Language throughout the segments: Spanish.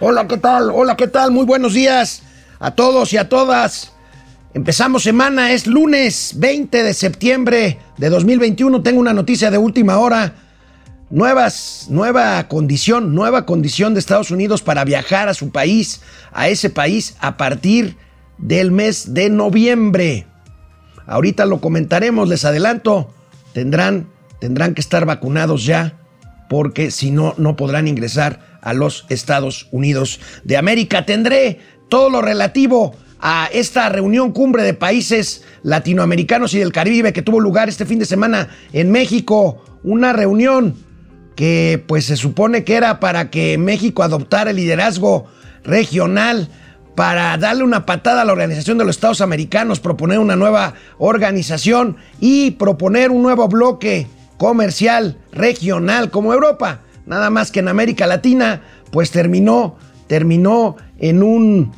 Hola, ¿qué tal? Hola, ¿qué tal? Muy buenos días a todos y a todas. Empezamos semana, es lunes 20 de septiembre de 2021. Tengo una noticia de última hora. Nuevas, nueva condición, nueva condición de Estados Unidos para viajar a su país, a ese país, a partir del mes de noviembre. Ahorita lo comentaremos, les adelanto. Tendrán, tendrán que estar vacunados ya, porque si no, no podrán ingresar a los Estados Unidos de América. Tendré todo lo relativo a esta reunión cumbre de países latinoamericanos y del Caribe que tuvo lugar este fin de semana en México. Una reunión que pues se supone que era para que México adoptara el liderazgo regional para darle una patada a la Organización de los Estados Americanos, proponer una nueva organización y proponer un nuevo bloque comercial regional como Europa. Nada más que en América Latina, pues terminó, terminó en un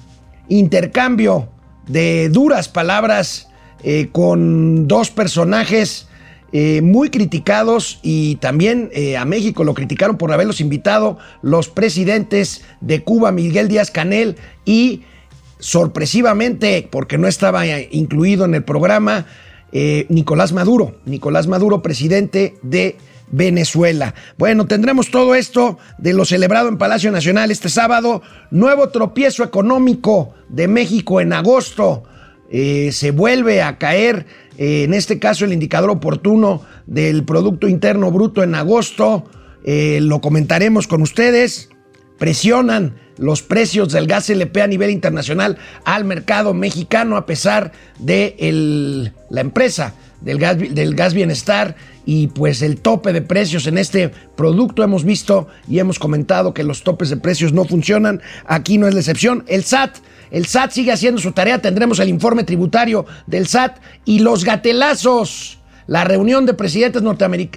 intercambio de duras palabras eh, con dos personajes eh, muy criticados y también eh, a México lo criticaron por haberlos invitado los presidentes de Cuba, Miguel Díaz Canel y sorpresivamente, porque no estaba incluido en el programa, Nicolás Maduro, Nicolás Maduro, presidente de Venezuela. Bueno, tendremos todo esto de lo celebrado en Palacio Nacional este sábado. Nuevo tropiezo económico de México en agosto. Eh, se vuelve a caer, eh, en este caso, el indicador oportuno del Producto Interno Bruto en agosto. Eh, lo comentaremos con ustedes. Presionan los precios del gas LP a nivel internacional al mercado mexicano a pesar de la empresa del gas, del gas bienestar y pues el tope de precios en este producto hemos visto y hemos comentado que los topes de precios no funcionan. Aquí no es la excepción. El SAT, el SAT sigue haciendo su tarea. Tendremos el informe tributario del SAT y los gatelazos la reunión de presidentes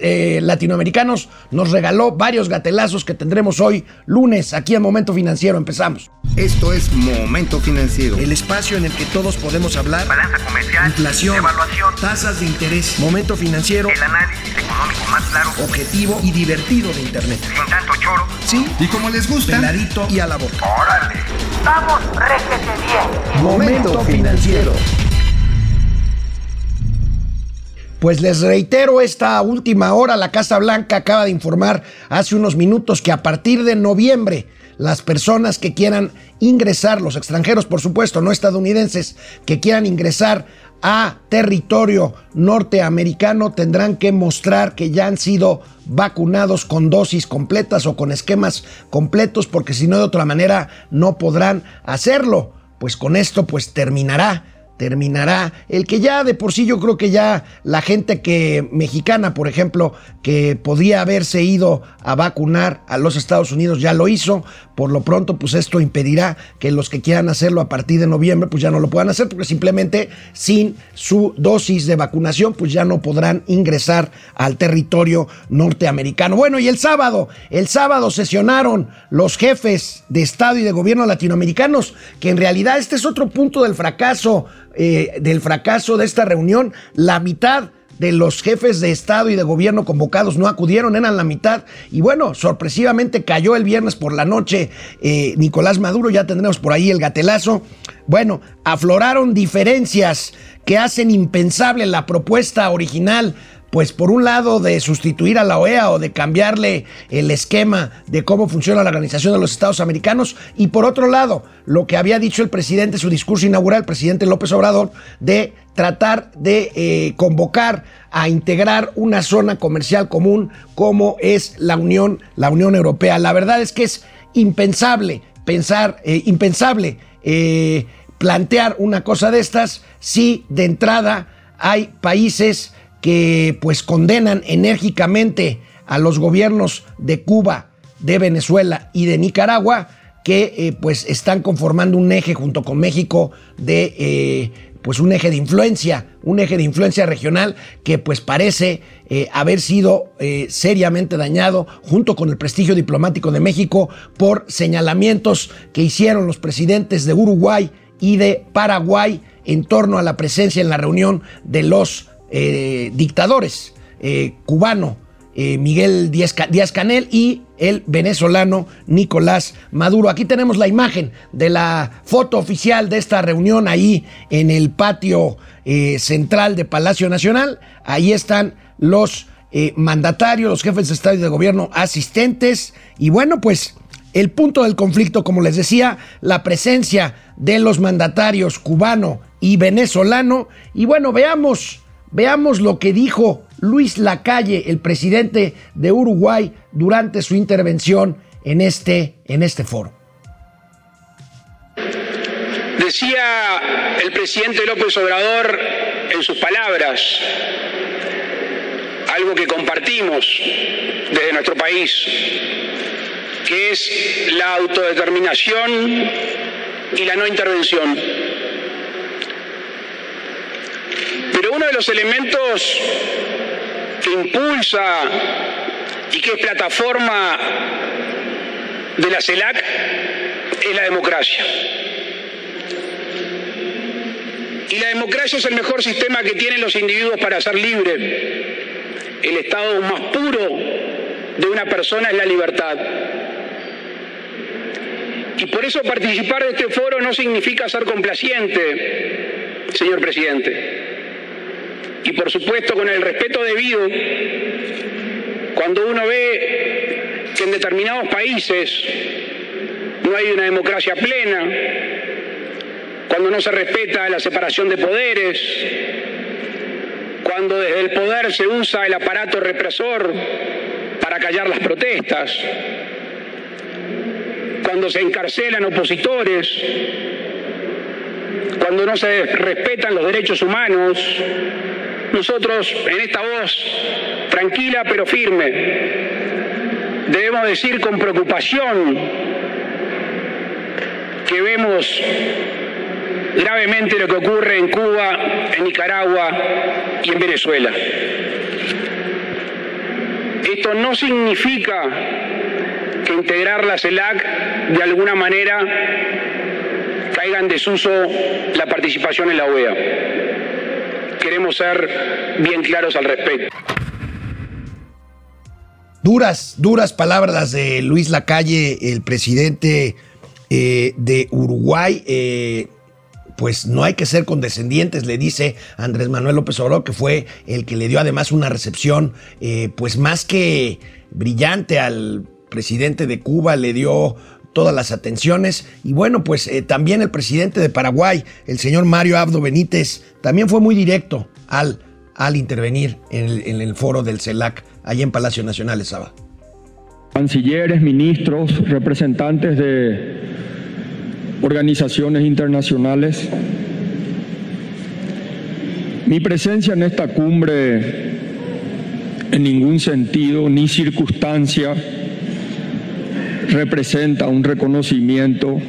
eh, latinoamericanos nos regaló varios gatelazos que tendremos hoy lunes aquí en Momento Financiero. Empezamos. Esto es Momento Financiero. El espacio en el que todos podemos hablar. Balanza comercial. Inflación. Evaluación. Tasas de interés. Momento Financiero. El análisis económico más claro. Objetivo y divertido de Internet. Sin tanto choro. Sí. Y como les gusta. Peladito y a la boca. Órale. Vamos, réjete bien. Momento Financiero. Pues les reitero esta última hora, la Casa Blanca acaba de informar hace unos minutos que a partir de noviembre las personas que quieran ingresar, los extranjeros por supuesto, no estadounidenses, que quieran ingresar a territorio norteamericano tendrán que mostrar que ya han sido vacunados con dosis completas o con esquemas completos porque si no de otra manera no podrán hacerlo. Pues con esto pues terminará terminará. El que ya de por sí yo creo que ya la gente que mexicana, por ejemplo, que podría haberse ido a vacunar a los Estados Unidos ya lo hizo. Por lo pronto, pues esto impedirá que los que quieran hacerlo a partir de noviembre, pues ya no lo puedan hacer, porque simplemente sin su dosis de vacunación, pues ya no podrán ingresar al territorio norteamericano. Bueno, y el sábado, el sábado sesionaron los jefes de Estado y de gobierno latinoamericanos, que en realidad este es otro punto del fracaso eh, del fracaso de esta reunión, la mitad de los jefes de Estado y de gobierno convocados no acudieron, eran la mitad. Y bueno, sorpresivamente cayó el viernes por la noche eh, Nicolás Maduro, ya tendremos por ahí el gatelazo. Bueno, afloraron diferencias que hacen impensable la propuesta original pues por un lado de sustituir a la OEA o de cambiarle el esquema de cómo funciona la Organización de los Estados Americanos y por otro lado lo que había dicho el presidente en su discurso inaugural, el presidente López Obrador, de tratar de eh, convocar a integrar una zona comercial común como es la Unión, la Unión Europea. La verdad es que es impensable pensar, eh, impensable eh, plantear una cosa de estas si de entrada hay países que pues condenan enérgicamente a los gobiernos de Cuba, de Venezuela y de Nicaragua, que eh, pues están conformando un eje junto con México de eh, pues un eje de influencia, un eje de influencia regional que pues parece eh, haber sido seriamente dañado junto con el prestigio diplomático de México por señalamientos que hicieron los presidentes de Uruguay y de Paraguay en torno a la presencia en la reunión de los eh, dictadores eh, cubano eh, Miguel Díaz, Canel y el venezolano Nicolás Maduro. Aquí tenemos la imagen de la foto oficial de esta reunión ahí en el patio central de Palacio Nacional. Ahí están los mandatarios, los jefes de Estado y de gobierno asistentes. Y bueno, pues el punto del conflicto, como les decía, la presencia de los mandatarios cubano y venezolano. Y bueno, veamos, veamos lo que dijo Luis Lacalle, el presidente de Uruguay, durante su intervención en este, en este foro. Decía el presidente López Obrador en sus palabras, algo que compartimos desde nuestro país, que es la autodeterminación y la no intervención. Pero uno de los elementos que impulsa y que es plataforma de la CELAC es la democracia. Y la democracia es el mejor sistema que tienen los individuos para ser libres. El estado más puro de una persona es la libertad. Y por eso participar de este foro no significa ser complaciente, señor presidente. Y por supuesto con el respeto debido, cuando uno ve que en determinados países no hay una democracia plena, cuando no se respeta la separación de poderes, cuando desde el poder se usa el aparato represor para callar las protestas, cuando se encarcelan opositores, cuando no se respetan los derechos humanos, nosotros en esta voz tranquila pero firme debemos decir con preocupación que vemos gravemente lo que ocurre en Cuba, en Nicaragua y en Venezuela. Esto no significa que integrar la CELAC de alguna manera caiga en desuso la participación en la OEA. Queremos ser bien claros al respecto. Duras, duras palabras de Luis Lacalle, el presidente eh, de Uruguay. Eh, pues no hay que ser condescendientes, le dice Andrés Manuel López Obrador, que fue el que le dio además una recepción, eh, pues más que brillante al presidente de Cuba, le dio todas las atenciones. Y bueno, pues también el presidente de Paraguay, el señor Mario Abdo Benítez, también fue muy directo al, al intervenir en el, foro del CELAC, allí en Palacio Nacional, Saba. Cancilleres, ministros, representantes de organizaciones internacionales. Mi presencia en esta cumbre en ningún sentido ni circunstancia representa un reconocimiento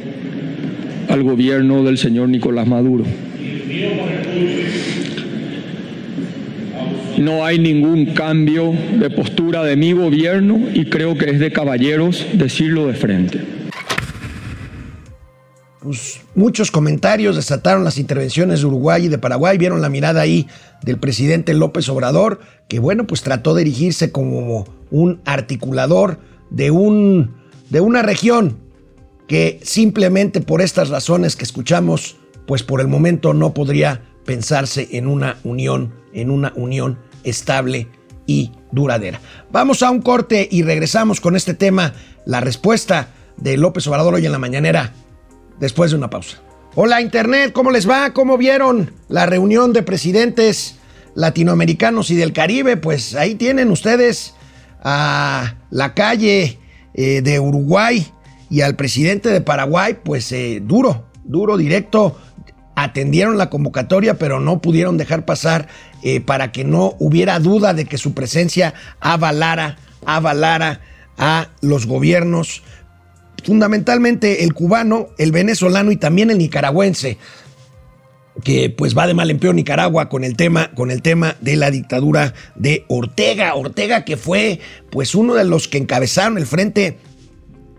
al gobierno del señor Nicolás Maduro. No hay ningún cambio de postura de mi gobierno y creo que es de caballeros decirlo de frente pues, muchos comentarios desataron las intervenciones de Uruguay y de Paraguay. Vieron la mirada ahí del presidente López Obrador, que bueno, pues trató de erigirse como un articulador de, un, de una región que simplemente por estas razones que escuchamos, pues por el momento no podría pensarse en una unión, en una unión estable y duradera. Vamos a un corte y regresamos con este tema, la respuesta de López Obrador hoy en la mañanera después de una pausa. Hola Internet, ¿cómo les va? ¿Cómo vieron la reunión de presidentes latinoamericanos y del Caribe? Pues ahí tienen ustedes a la calle eh, de Uruguay y al presidente de Paraguay, pues eh, duro, duro, directo. Atendieron la convocatoria, pero no pudieron dejar pasar eh, para que no hubiera duda de que su presencia avalara, avalara a los gobiernos fundamentalmente el cubano, el venezolano y también el nicaragüense, que pues va de mal en peor Nicaragua con el tema, con el tema de la dictadura de Ortega. Ortega que fue pues uno de los que encabezaron el frente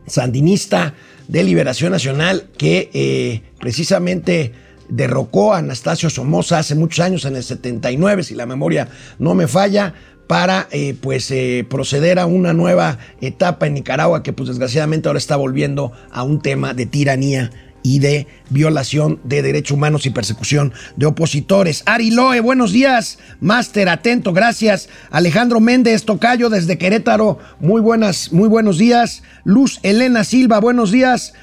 sandinista de liberación nacional que eh, precisamente derrocó a Anastasio Somoza hace muchos años, en el 79, si la memoria no me falla, para eh, pues eh, proceder a una nueva etapa en Nicaragua que pues desgraciadamente ahora está volviendo a un tema de tiranía y de violación de derechos humanos y persecución de opositores. Ari Loe, buenos días. Máster, atento, gracias. Alejandro Méndez, Tocayo desde Querétaro, muy buenas, muy buenos días. Luz Elena Silva, buenos días.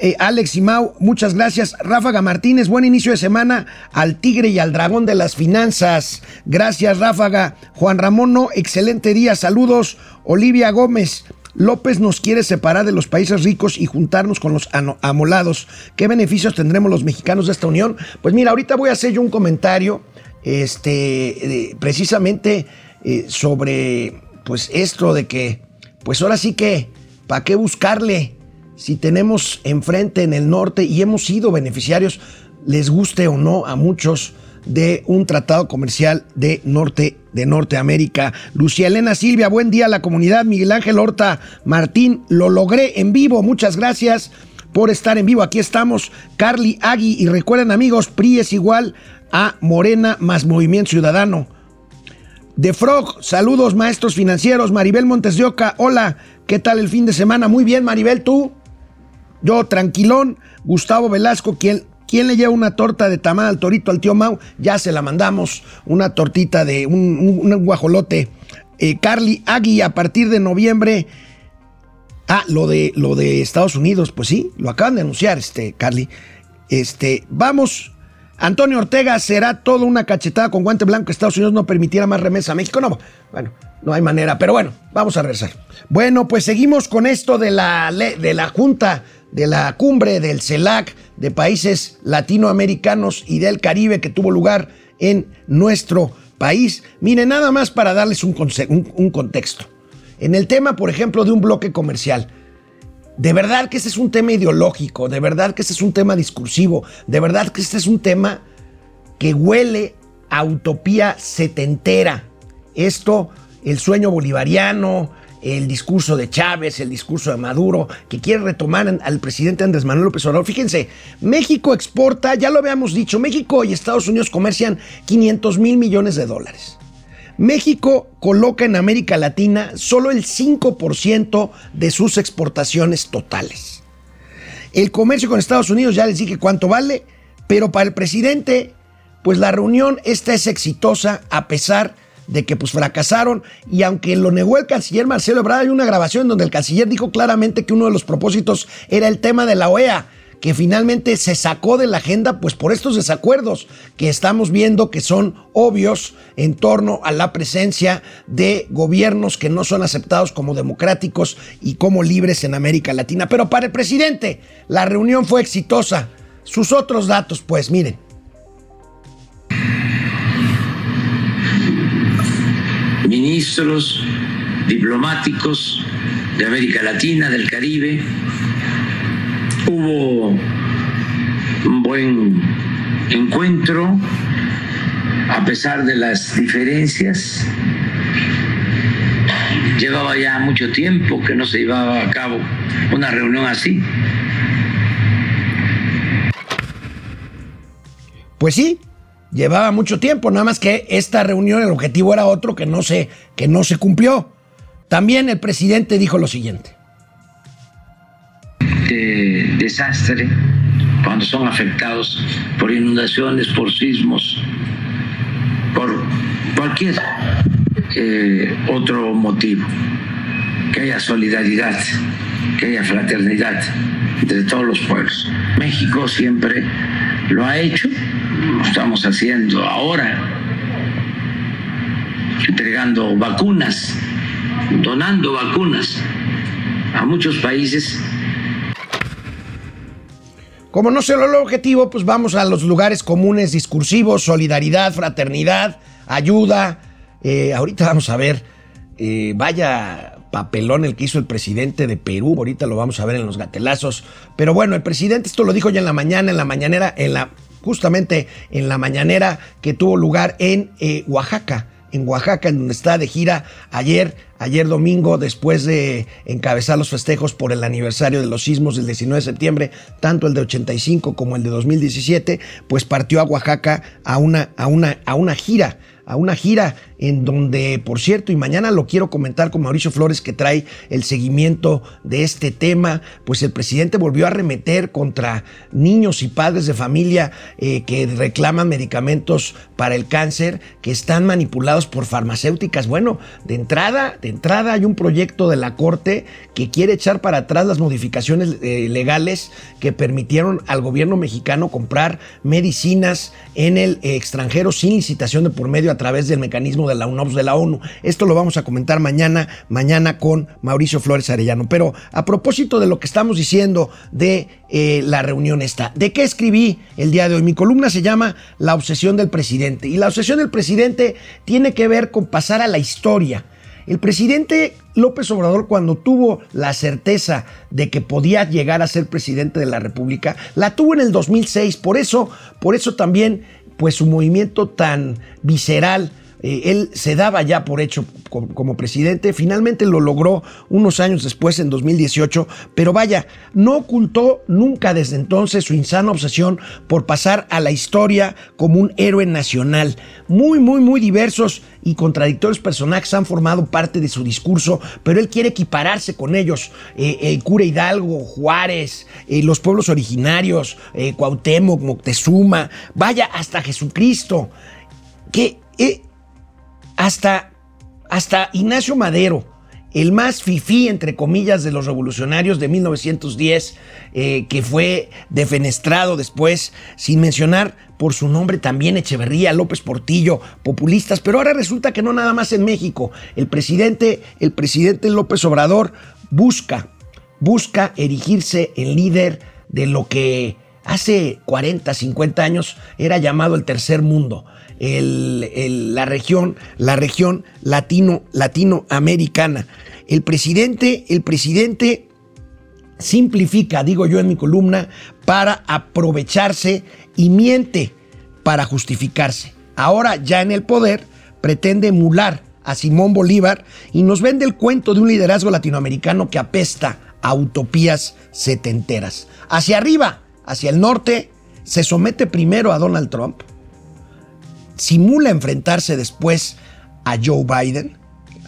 Eh, Alex y Mau, muchas gracias. Ráfaga Martínez, buen inicio de semana al Tigre y al Dragón de las Finanzas. Gracias, Ráfaga. Juan Ramón, no, excelente día. Saludos. Olivia Gómez, López nos quiere separar de los países ricos y juntarnos con los amolados. ¿Qué beneficios tendremos los mexicanos de esta unión? Pues mira, ahorita voy a hacer yo un comentario este, precisamente eh, sobre pues esto de que, pues ahora sí que, ¿para qué buscarle? Si tenemos enfrente en el norte y hemos sido beneficiarios, les guste o no a muchos, de un tratado comercial de Norte de Norteamérica. Lucía Elena Silvia, buen día a la comunidad. Miguel Ángel Horta Martín, lo logré en vivo. Muchas gracias por estar en vivo. Aquí estamos, Carly Agui. Y recuerden, amigos, PRI es igual a Morena más Movimiento Ciudadano. De Frog, saludos maestros financieros. Maribel Montes de Oca, hola, ¿qué tal el fin de semana? Muy bien, Maribel, tú. Yo, tranquilón. Gustavo Velasco, quien ¿Quién le lleva una torta de tamal al torito al tío Mau? Ya se la mandamos. Una tortita de un, guajolote. Eh, Carly Agui, a partir de noviembre. Ah, lo de, lo de Estados Unidos, pues sí, lo acaban de anunciar, este, Carly. Este, vamos. Antonio Ortega será toda una cachetada con guante blanco. Estados Unidos no permitiera más remesa a México. No, bueno, no hay manera. Pero bueno, vamos a regresar. Bueno, pues seguimos con esto de la, de la Junta de la cumbre del CELAC de países latinoamericanos y del Caribe que tuvo lugar en nuestro país. Miren, nada más para darles un, un, contexto. En el tema, por ejemplo, de un bloque comercial, de verdad que este es un tema ideológico, de verdad que este es un tema discursivo, de verdad que este es un tema que huele a utopía setentera. Esto, el sueño bolivariano, el discurso de Chávez, el discurso de Maduro, que quiere retomar al presidente Andrés Manuel López Obrador. Fíjense, México exporta, ya lo habíamos dicho, México y Estados Unidos comercian 500 mil millones de dólares. México coloca en América Latina solo el 5% de sus exportaciones totales. El comercio con Estados Unidos, ya les dije cuánto vale, pero para el presidente, pues la reunión esta es exitosa a pesar de de que pues fracasaron y aunque lo negó el canciller Marcelo Ebrard, hay una grabación donde el canciller dijo claramente que uno de los propósitos era el tema de la OEA que finalmente se sacó de la agenda pues por estos desacuerdos que estamos viendo que son obvios en torno a la presencia de gobiernos que no son aceptados como democráticos y como libres en América Latina. Pero para el presidente la reunión fue exitosa. Sus otros datos pues miren. Ministros diplomáticos de América Latina, del Caribe. Hubo un buen encuentro a pesar de las diferencias. Llevaba ya mucho tiempo que no se llevaba a cabo una reunión así. Pues sí, llevaba mucho tiempo, nada más que esta reunión el objetivo era otro que no se, que no se cumplió. También el presidente dijo lo siguiente. De desastre cuando son afectados por inundaciones, por sismos, por cualquier eh, otro motivo. Que haya solidaridad, que haya fraternidad entre todos los pueblos. México siempre lo ha hecho lo estamos haciendo ahora, entregando vacunas, donando vacunas a muchos países. Como no se lo el objetivo, pues vamos a los lugares comunes discursivos, solidaridad, fraternidad, ayuda. Eh, ahorita vamos a ver, eh, vaya papelón el que hizo el presidente de Perú, ahorita lo vamos a ver en los gatelazos. Pero bueno, el presidente esto lo dijo ya en la mañana, en la mañanera, en la justamente en la mañanera que tuvo lugar en eh, Oaxaca, en Oaxaca, en donde está de gira ayer, ayer domingo, después de encabezar los festejos por el aniversario de los sismos del 19 de septiembre, tanto el de 85 como el de 2017, pues partió a Oaxaca a una, a una, a una gira a una gira en donde, por cierto, y mañana lo quiero comentar con Mauricio Flores que trae el seguimiento de este tema, pues el presidente volvió a remeter contra niños y padres de familia eh, que reclaman medicamentos para el cáncer que están manipulados por farmacéuticas. Bueno, de entrada, de entrada hay un proyecto de la Corte que quiere echar para atrás las modificaciones eh, legales que permitieron al gobierno mexicano comprar medicinas en el eh, extranjero sin licitación de por medio a través del mecanismo de la UNOPS de la ONU. Esto lo vamos a comentar mañana, mañana con Mauricio Flores Arellano. Pero a propósito de lo que estamos diciendo de eh, la reunión esta, ¿de qué escribí el día de hoy? Mi columna se llama La obsesión del presidente. Y la obsesión del presidente tiene que ver con pasar a la historia. El presidente López Obrador, cuando tuvo la certeza de que podía llegar a ser presidente de la República, la tuvo en el 2006. Por eso, por eso también, pues su movimiento tan visceral eh, él se daba ya por hecho como, presidente, finalmente lo logró unos años después, en 2018, pero vaya, no ocultó nunca desde entonces su insana obsesión por pasar a la historia como un héroe nacional. Muy, muy, muy diversos y contradictorios personajes han formado parte de su discurso, pero él quiere equipararse con ellos. Eh, el cura Hidalgo, Juárez, eh, los pueblos originarios, Cuauhtémoc, Moctezuma, vaya, hasta Jesucristo. Que hasta, hasta Ignacio Madero, el más fifí, entre comillas, de los revolucionarios de 1910, eh, que fue defenestrado después, sin mencionar por su nombre también Echeverría, López Portillo, populistas, pero ahora resulta que no nada más en México. El presidente, el presidente López Obrador busca, busca erigirse en líder de lo que hace 40, 50 años era llamado el tercer mundo la región, la región latino, latinoamericana. El presidente, el presidente simplifica, digo yo en mi columna, para aprovecharse y miente para justificarse. Ahora ya en el poder pretende emular a Simón Bolívar y nos vende el cuento de un liderazgo latinoamericano que apesta a utopías setenteras. Hacia arriba, hacia el norte, se somete primero a Donald Trump, simula enfrentarse después a Joe Biden.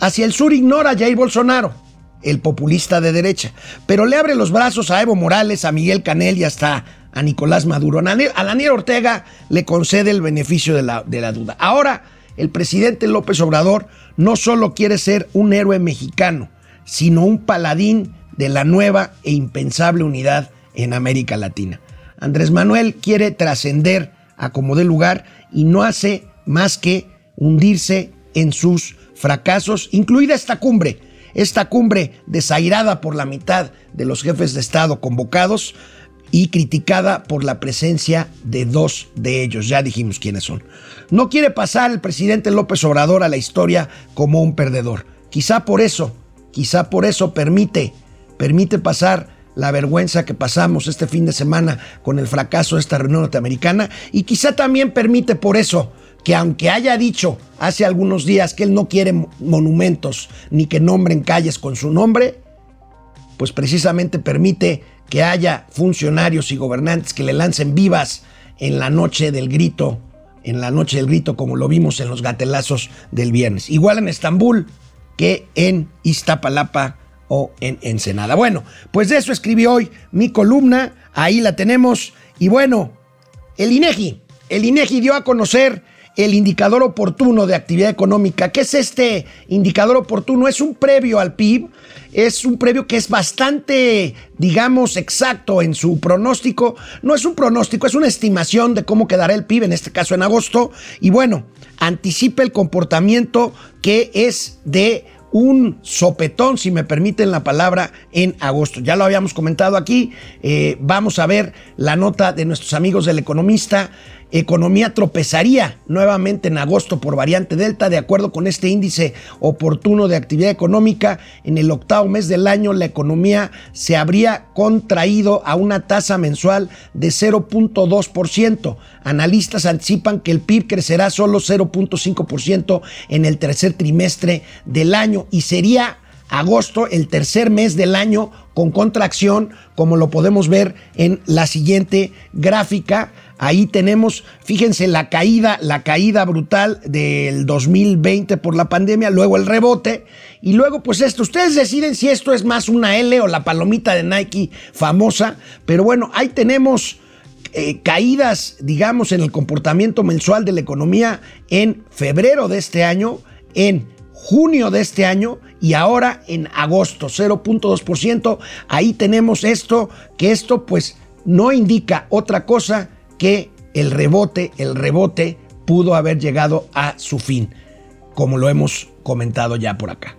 Hacia el sur ignora a Jair Bolsonaro, el populista de derecha, pero le abre los brazos a Evo Morales, a Miguel Canel y hasta a Nicolás Maduro. A Daniel Ortega le concede el beneficio de la, de la duda. Ahora, el presidente López Obrador no solo quiere ser un héroe mexicano, sino un paladín de la nueva e impensable unidad en América Latina. Andrés Manuel quiere trascender a como dé lugar y no hace más que hundirse en sus fracasos, incluida esta cumbre, esta cumbre desairada por la mitad de los jefes de Estado convocados y criticada por la presencia de dos de ellos, ya dijimos quiénes son. No quiere pasar el presidente López Obrador a la historia como un perdedor. Quizá por eso, quizá por eso permite, permite pasar la vergüenza que pasamos este fin de semana con el fracaso de esta reunión norteamericana y quizá también permite por eso que aunque haya dicho hace algunos días que él no quiere monumentos ni que nombren calles con su nombre, pues precisamente permite que haya funcionarios y gobernantes que le lancen vivas en la noche del grito, en la noche del grito como lo vimos en los gatelazos del viernes. Igual en Estambul que en Iztapalapa o en Ensenada. Bueno, pues de eso escribí hoy mi columna, ahí la tenemos. Y bueno, el INEGI, el INEGI dio a conocer el indicador oportuno de actividad económica. ¿Qué es este indicador oportuno? Es un previo al PIB, es un previo que es bastante, digamos, exacto en su pronóstico. No es un pronóstico, es una estimación de cómo quedará el PIB, en este caso en agosto. Y bueno, anticipa el comportamiento que es de un sopetón, si me permiten la palabra, en agosto. Ya lo habíamos comentado aquí. Eh, vamos a ver la nota de nuestros amigos del economista economía tropezaría nuevamente en agosto por variante Delta. De acuerdo con este índice oportuno de actividad económica, en el octavo mes del año la economía se habría contraído a una tasa mensual de 0.2%. Analistas anticipan que el PIB crecerá solo 0.5% en el tercer trimestre del año y sería agosto, el tercer mes del año con contracción, como lo podemos ver en la siguiente gráfica. Ahí tenemos, fíjense, la caída, la caída brutal del 2020 por la pandemia, luego el rebote y luego pues esto. Ustedes deciden si esto es más una L o la palomita de Nike famosa, pero bueno, ahí tenemos eh, caídas, digamos, en el comportamiento mensual de la economía en febrero de este año, en junio de este año y ahora en agosto, 0.2%. Ahí tenemos esto, que esto pues no indica otra cosa que el rebote, el rebote pudo haber llegado a su fin, como lo hemos comentado ya por acá.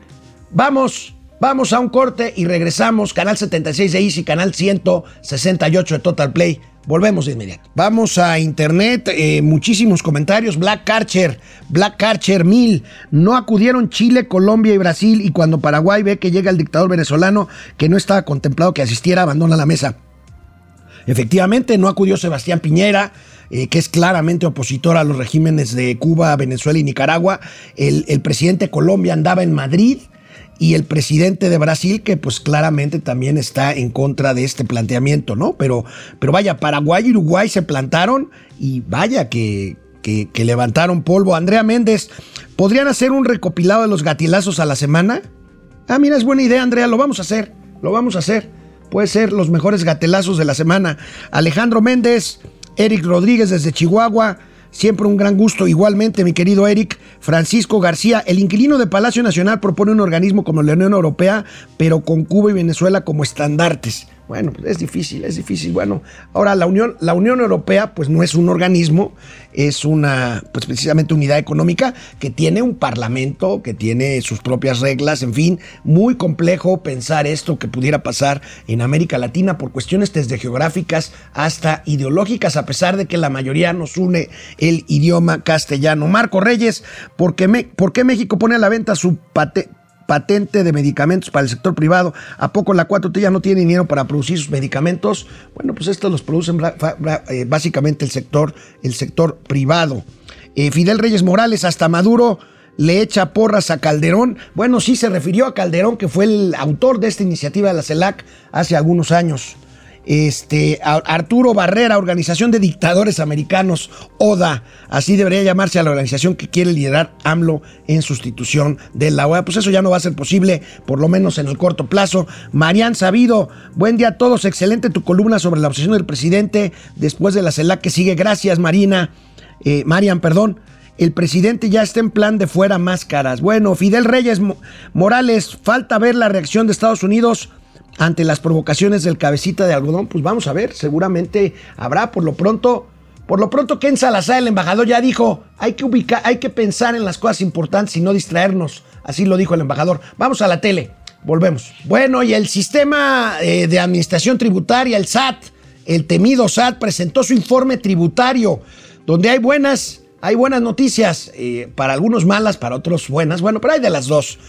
Vamos, vamos a un corte y regresamos. Canal 76 de Easy, canal 168 de Total Play. Volvemos de inmediato. Vamos a internet, eh, muchísimos comentarios. Black Carcher, Black Carcher 1000. No acudieron Chile, Colombia y Brasil. Y cuando Paraguay ve que llega el dictador venezolano que no estaba contemplado que asistiera, abandona la mesa. Efectivamente, no acudió Sebastián Piñera, eh, que es claramente opositor a los regímenes de Cuba, Venezuela y Nicaragua. El, presidente de Colombia andaba en Madrid y el presidente de Brasil, que pues claramente también está en contra de este planteamiento, ¿no? Pero, pero vaya, Paraguay y Uruguay se plantaron y vaya que, que, que levantaron polvo. Andrea Méndez, ¿podrían hacer un recopilado de los gatilazos a la semana? Ah, mira, es buena idea, Andrea, lo vamos a hacer, lo vamos a hacer. Puede ser los mejores gatelazos de la semana. Alejandro Méndez, Eric Rodríguez desde Chihuahua, Siempre un gran gusto. Igualmente, mi querido Eric Francisco García, el inquilino de Palacio Nacional propone un organismo como la Unión Europea, pero con Cuba y Venezuela como estandartes. Bueno, pues es difícil, es difícil. Bueno, ahora la Unión, la Unión Europea, pues no es un organismo, es una, pues precisamente unidad económica que tiene un parlamento, que tiene sus propias reglas, en fin, muy complejo pensar esto que pudiera pasar en América Latina por cuestiones desde geográficas hasta ideológicas, a pesar de que la mayoría nos une el idioma castellano. Marco Reyes, ¿por qué, ¿por qué México pone a la venta su patente? Patente de medicamentos para el sector privado. ¿A poco la 4T ya no tiene dinero para producir sus medicamentos? Bueno, pues estos los producen eh, básicamente el sector, el sector privado. Eh, Fidel Reyes Morales, hasta Maduro le echa porras a Calderón. Bueno, sí se refirió a Calderón, que fue el autor de esta iniciativa de la CELAC hace algunos años este, Arturo Barrera, Organización de Dictadores Americanos, ODA, así debería llamarse a la organización que quiere liderar AMLO en sustitución de la OEA. Pues eso ya no va a ser posible, por lo menos en el corto plazo. Marian Sabido, buen día a todos, excelente tu columna sobre la obsesión del presidente después de la CELAC que sigue. Gracias, Marina. Eh, Marian, perdón. El presidente ya está en plan de fuera máscaras. Bueno, Fidel Reyes Morales, falta ver la reacción de Estados Unidos ante las provocaciones del cabecita de algodón, pues vamos a ver, seguramente habrá por lo pronto. Por lo pronto, Ken Salazar, el embajador, ya dijo, hay que ubicar, hay que pensar en las cosas importantes y no distraernos. Así lo dijo el embajador. Vamos a la tele, volvemos. Bueno, y el sistema eh, de administración tributaria, el SAT, el temido SAT, presentó su informe tributario, donde hay buenas, hay buenas noticias, eh, para algunos malas, para otros buenas. Bueno, pero hay de las dos.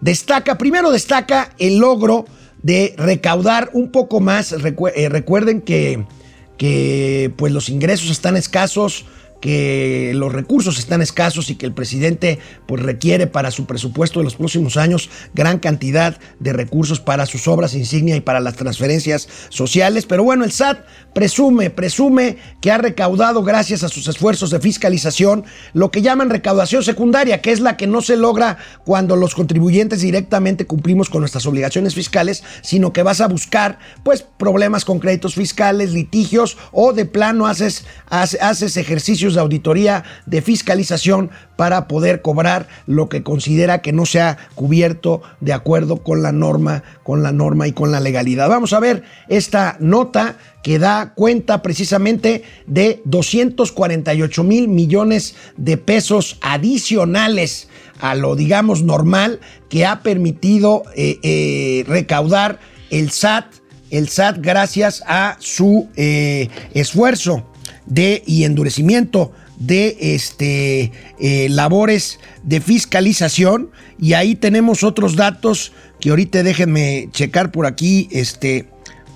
Destaca, primero destaca el logro de recaudar un poco más. Eh, recuerden que, que pues los ingresos están escasos, que los recursos están escasos y que el presidente pues requiere para su presupuesto de los próximos años gran cantidad de recursos para sus obras insignia y para las transferencias sociales. Pero bueno, el SAT presume, presume que ha recaudado gracias a sus esfuerzos de fiscalización lo que llaman recaudación secundaria, que es la que no se logra cuando los contribuyentes directamente cumplimos con nuestras obligaciones fiscales, sino que vas a buscar pues problemas con créditos fiscales, litigios o de plano haces, haces ejercicios de auditoría, de fiscalización para poder cobrar lo que considera que no se ha cubierto de acuerdo con la norma, con la norma y con la legalidad. Vamos a ver esta nota que da cuenta precisamente de 248 mil millones de pesos adicionales a lo digamos normal que ha permitido eh, eh, recaudar el SAT, el SAT gracias a su eh, esfuerzo de y endurecimiento de este, labores de fiscalización. Y ahí tenemos otros datos que ahorita déjenme checar por aquí este,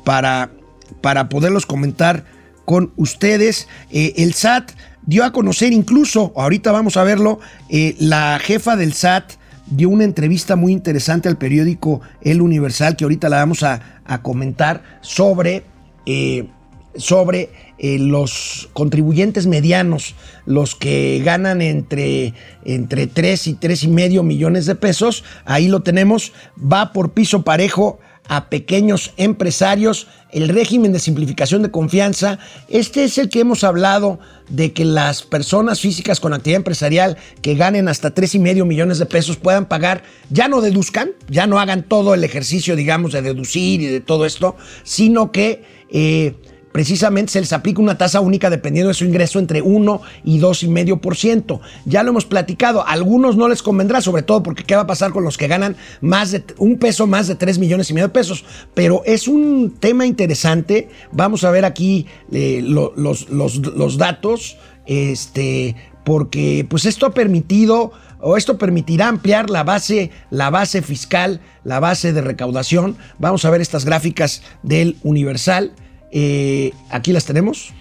para, para poderlos comentar con ustedes. Eh, el SAT dio a conocer incluso, ahorita vamos a verlo, eh, la jefa del SAT dio una entrevista muy interesante al periódico El Universal, que ahorita la vamos a, comentar, sobre, eh, sobre los contribuyentes medianos, los que ganan entre, entre 3 y 3 y medio millones de pesos. Ahí lo tenemos, va por piso parejo a pequeños empresarios, el régimen de simplificación de confianza. Este es el que hemos hablado de que las personas físicas con actividad empresarial que ganen hasta tres y medio millones de pesos puedan pagar, ya no deduzcan, ya no hagan todo el ejercicio, digamos, de deducir y de todo esto, sino que eh, precisamente se les aplica una tasa única dependiendo de su ingreso entre 1 y 2,5%. Ya lo hemos platicado, a algunos no les convendrá, sobre todo porque qué va a pasar con los que ganan más de un peso más de 3 millones y medio de pesos. Pero es un tema interesante. Vamos a ver aquí eh, lo, los, los, los datos. Este, porque pues esto ha permitido o esto permitirá ampliar la base, la base fiscal, la base de recaudación. Vamos a ver estas gráficas del Universal. Eh, aquí las tenemos.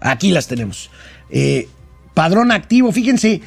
Aquí las tenemos. Eh, padrón activo, fíjense,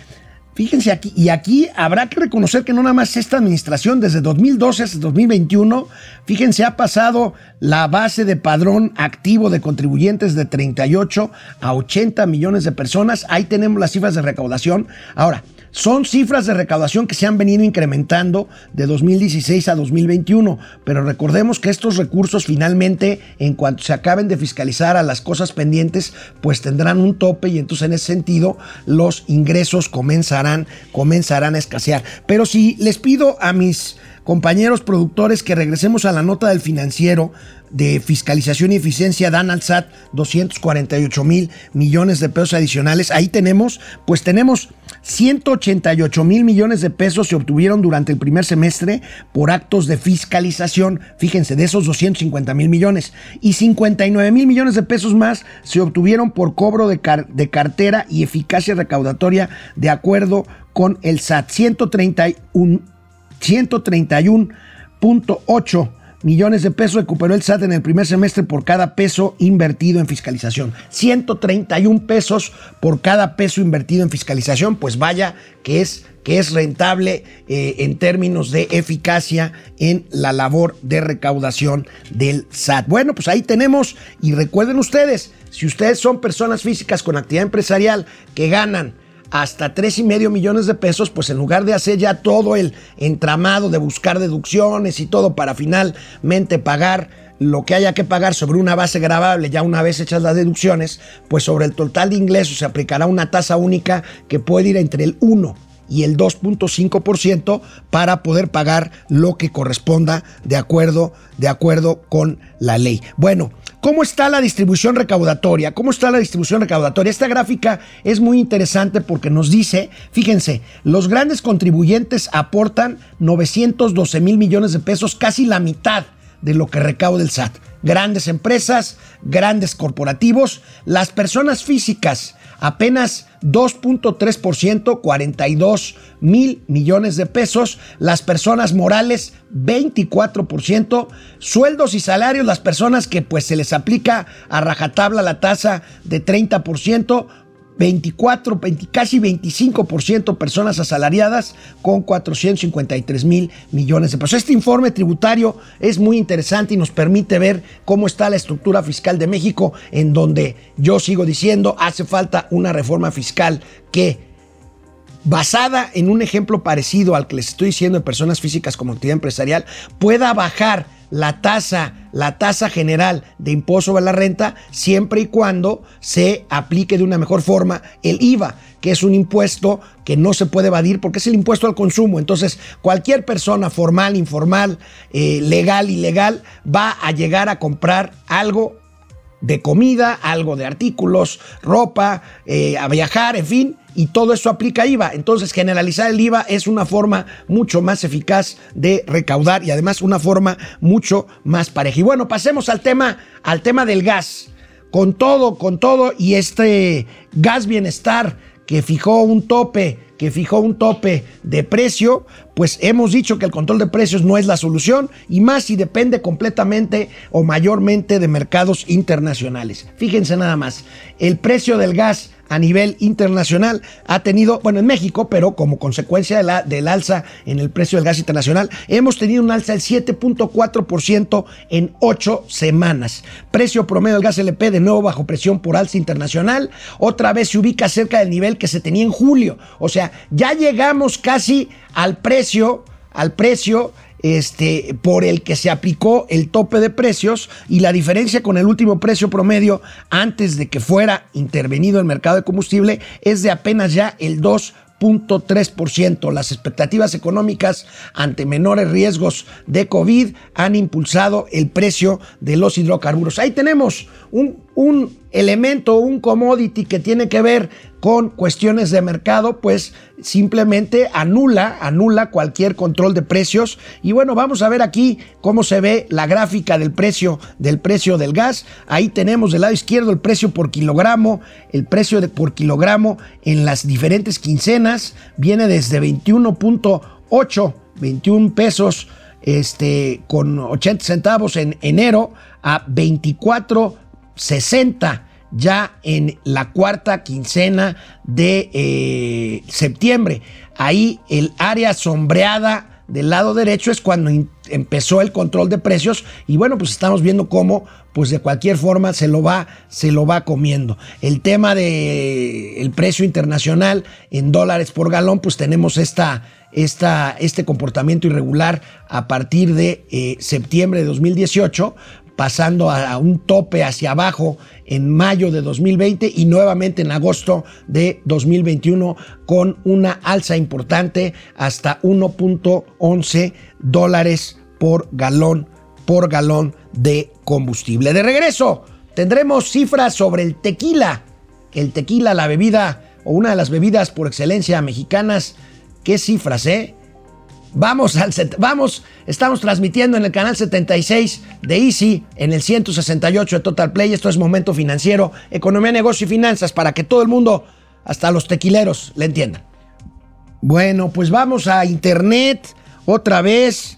fíjense aquí. Y aquí habrá que reconocer que no nada más esta administración, desde 2012 hasta 2021, fíjense, ha pasado la base de padrón activo de contribuyentes de 38 a 80 millones de personas. Ahí tenemos las cifras de recaudación. Ahora, son cifras de recaudación que se han venido incrementando de 2016 a 2021, pero recordemos que estos recursos finalmente, en cuanto se acaben de fiscalizar a las cosas pendientes, pues tendrán un tope y entonces en ese sentido los ingresos comenzarán, comenzarán a escasear. Pero si les pido a mis compañeros productores que regresemos a la nota del financiero, de fiscalización y eficiencia dan al SAT 248 mil millones de pesos adicionales. Ahí tenemos, pues tenemos 188 mil millones de pesos se obtuvieron durante el primer semestre por actos de fiscalización. Fíjense, de esos 250 mil millones. Y 59 mil millones de pesos más se obtuvieron por cobro de, de cartera y eficacia recaudatoria de acuerdo con el SAT. 131, 131.8 millones de pesos recuperó el SAT en el primer semestre por cada peso invertido en fiscalización. 131 pesos por cada peso invertido en fiscalización, pues vaya que es, que es rentable eh, en términos de eficacia en la labor de recaudación del SAT. Bueno, pues ahí tenemos y recuerden ustedes, si ustedes son personas físicas con actividad empresarial que ganan hasta tres y medio millones de pesos, pues en lugar de hacer ya todo el entramado de buscar deducciones y todo para finalmente pagar lo que haya que pagar sobre una base grabable, ya una vez hechas las deducciones, pues sobre el total de ingresos se aplicará una tasa única que puede ir entre el 1 y el 2.5% para poder pagar lo que corresponda de acuerdo, de acuerdo con la ley. Bueno, ¿Cómo está la distribución recaudatoria? ¿Cómo está la distribución recaudatoria? Esta gráfica es muy interesante porque nos dice, fíjense, los grandes contribuyentes aportan 912 mil millones de pesos, casi la mitad de lo que recauda el SAT. Grandes empresas, grandes corporativos, las personas físicas apenas 2.3%, 42 mil millones de pesos, las personas morales 24%, sueldos y salarios, las personas que pues se les aplica a rajatabla la tasa de 30%, 24, casi 25% personas asalariadas con 453 mil millones de pesos. Este informe tributario es muy interesante y nos permite ver cómo está la estructura fiscal de México, en donde yo sigo diciendo hace falta una reforma fiscal que basada en un ejemplo parecido al que les estoy diciendo de personas físicas como actividad empresarial, pueda bajar la tasa, la tasa general de impuesto sobre la renta siempre y cuando se aplique de una mejor forma el IVA, que es un impuesto que no se puede evadir porque es el impuesto al consumo. Entonces, cualquier persona formal, informal, eh, legal, ilegal, va a llegar a comprar algo de comida, algo de artículos, ropa, eh, a viajar, en fin, y todo eso aplica IVA. Entonces, generalizar el IVA es una forma mucho más eficaz de recaudar y además una forma mucho más pareja. Y bueno, pasemos al tema, al tema del gas. Con todo, con todo, y este gas bienestar que fijó un tope, que fijó un tope de precio, pues hemos dicho que el control de precios no es la solución y más si depende completamente o mayormente de mercados internacionales. Fíjense nada más, el precio del gas a nivel internacional ha tenido, bueno, en México, pero como consecuencia de la, del alza en el precio del gas internacional, hemos tenido un alza del 7.4% en ocho semanas. Precio promedio del gas LP de nuevo bajo presión por alza internacional, otra vez se ubica cerca del nivel que se tenía en julio. O sea, ya llegamos casi al precio, al precio este, por el que se aplicó el tope de precios y la diferencia con el último precio promedio antes de que fuera intervenido el mercado de combustible es de apenas ya el 2.3%. Las expectativas económicas ante menores riesgos de COVID han impulsado el precio de los hidrocarburos. Ahí tenemos un, un elemento, un commodity que tiene que ver con cuestiones de mercado, pues simplemente anula, anula cualquier control de precios. Y bueno, vamos a ver aquí cómo se ve la gráfica del precio del precio del gas. Ahí tenemos del lado izquierdo el precio por kilogramo, el precio de por kilogramo en las diferentes quincenas viene desde 21.8, 21 pesos este con 80 centavos en enero a 24.60 ya en la cuarta quincena de eh, septiembre. Ahí el área sombreada del lado derecho es cuando empezó el control de precios y bueno, pues estamos viendo cómo pues de cualquier forma se lo va se lo va comiendo. El tema de el precio internacional en dólares por galón, pues tenemos esta esta, este comportamiento irregular a partir de eh, septiembre de 2018, pasando a, un tope hacia abajo en mayo de 2020 y nuevamente en agosto de 2021 con una alza importante hasta 1.11 dólares por galón por galón de combustible. De regreso, tendremos cifras sobre el tequila. El tequila, la bebida o una de las bebidas por excelencia mexicanas. ¿Qué cifras, eh? Vamos al vamos, estamos transmitiendo en el canal 76 de Easy, en el 168 de Total Play. Esto es Momento Financiero, Economía, Negocio y Finanzas para que todo el mundo, hasta los tequileros, le entiendan. Bueno, pues vamos a internet otra vez.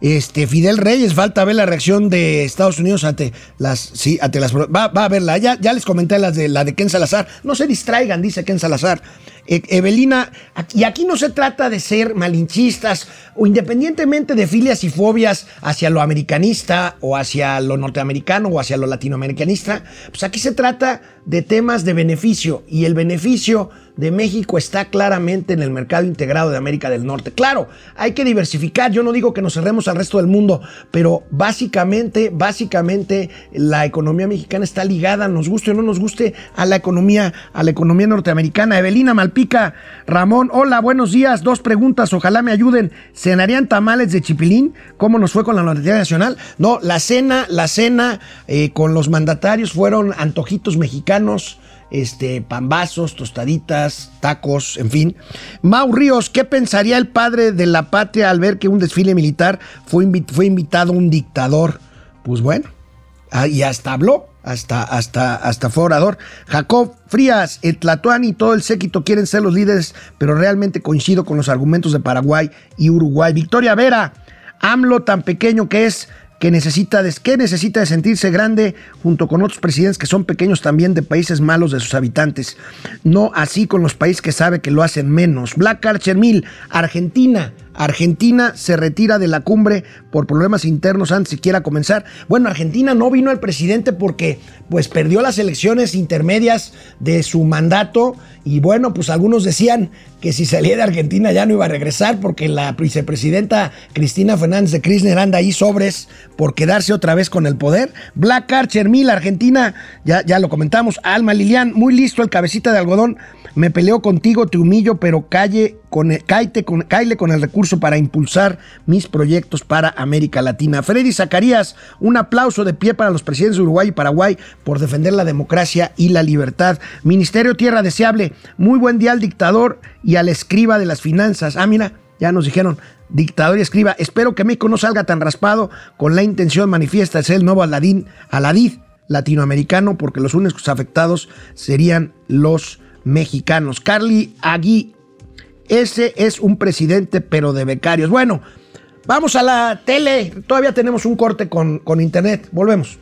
Este, Fidel Reyes, falta ver la reacción de Estados Unidos ante las. Sí, ante las. Va, va a verla. Ya, ya les comenté las de, la de Ken Salazar. No se distraigan, dice Ken Salazar. E, Evelina, y aquí no se trata de ser malinchistas o independientemente de filias y fobias hacia lo americanista o hacia lo norteamericano o hacia lo latinoamericanista, pues aquí se trata de temas de beneficio y el beneficio de México está claramente en el mercado integrado de América del Norte. Claro, hay que diversificar, yo no digo que nos cerremos al resto del mundo, pero básicamente, básicamente la economía mexicana está ligada, nos guste o no nos guste, a la economía, a la economía norteamericana. Evelina Malpica, Ramón, hola, buenos días, dos preguntas, ojalá me ayuden. ¿Cenarían tamales de chipilín? ¿Cómo nos fue con la Universidad Nacional? No, la cena, la cena eh, con los mandatarios fueron antojitos mexicanos este, pambazos, tostaditas, tacos, en fin. Mau Ríos, ¿qué pensaría el padre de la patria al ver que un desfile militar fue, fue invitado un dictador? Pues bueno, ah, y hasta habló, hasta, hasta, hasta fue orador. Jacob Frías, el Tlatuán y todo el séquito quieren ser los líderes, pero realmente coincido con los argumentos de Paraguay y Uruguay. Victoria Vera, AMLO tan pequeño que es, que necesita, de, que necesita de sentirse grande junto con otros presidentes que son pequeños también de países malos de sus habitantes. No así con los países que sabe que lo hacen menos. Black Archer Mill, Argentina. Argentina se retira de la cumbre por problemas internos antes siquiera comenzar. Bueno, Argentina no vino el presidente porque pues perdió las elecciones intermedias de su mandato y bueno, pues algunos decían que si salía de Argentina ya no iba a regresar porque la vicepresidenta Cristina Fernández de Kirchner anda ahí sobres por quedarse otra vez con el poder. Black Archer Mill, Argentina, ya, ya lo comentamos. Alma Lilian, muy listo el cabecita de algodón me peleo contigo, te humillo, pero calle con el, con, con el recurso para impulsar mis proyectos para América Latina. Freddy Zacarías, un aplauso de pie para los presidentes de Uruguay y Paraguay por defender la democracia y la libertad. Ministerio Tierra Deseable, muy buen día al dictador y al escriba de las finanzas. Ah, mira, ya nos dijeron, dictador y escriba, espero que México no salga tan raspado con la intención manifiesta de ser el nuevo Aladín, Aladid latinoamericano, porque los únicos afectados serían los mexicanos. Carly Agui, ese es un presidente, pero de becarios. Bueno, vamos a la tele. Todavía tenemos un corte con, con internet. Volvemos.